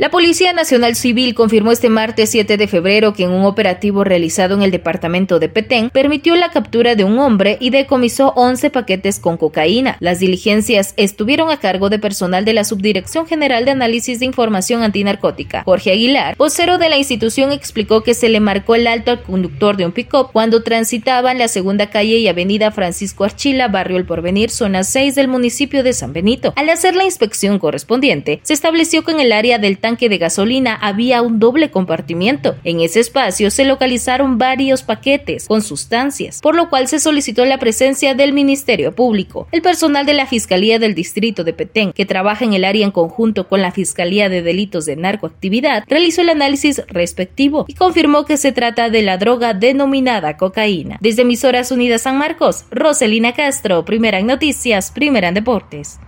La Policía Nacional Civil confirmó este martes 7 de febrero que en un operativo realizado en el departamento de Petén permitió la captura de un hombre y decomisó 11 paquetes con cocaína. Las diligencias estuvieron a cargo de personal de la Subdirección General de Análisis de Información Antinarcótica. Jorge Aguilar, vocero de la institución, explicó que se le marcó el alto al conductor de un pick-up cuando transitaban la segunda calle y avenida Francisco Archila, barrio El Porvenir, zona 6 del municipio de San Benito. Al hacer la inspección correspondiente, se estableció que en el área del tanque de gasolina había un doble compartimiento. En ese espacio se localizaron varios paquetes con sustancias, por lo cual se solicitó la presencia del Ministerio Público. El personal de la Fiscalía del Distrito de Petén, que trabaja en el área en conjunto con la Fiscalía de Delitos de Narcoactividad, realizó el análisis respectivo y confirmó que se trata de la droga denominada cocaína. Desde Emisoras Unidas San Marcos, Roselina Castro, primera en noticias, primera en deportes.